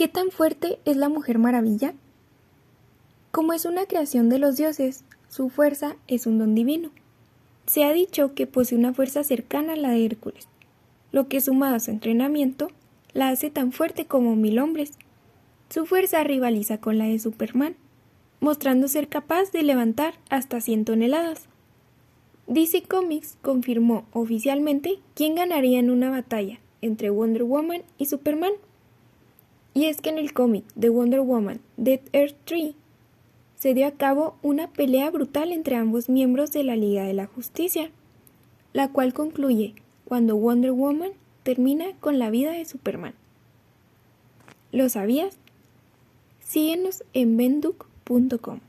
¿Qué tan fuerte es la Mujer Maravilla? Como es una creación de los dioses, su fuerza es un don divino. Se ha dicho que posee una fuerza cercana a la de Hércules, lo que sumado a su entrenamiento la hace tan fuerte como mil hombres. Su fuerza rivaliza con la de Superman, mostrando ser capaz de levantar hasta 100 toneladas. DC Comics confirmó oficialmente quién ganaría en una batalla entre Wonder Woman y Superman. Y es que en el cómic de Wonder Woman Dead Earth 3 se dio a cabo una pelea brutal entre ambos miembros de la Liga de la Justicia, la cual concluye cuando Wonder Woman termina con la vida de Superman. ¿Lo sabías? Síguenos en benduk.com.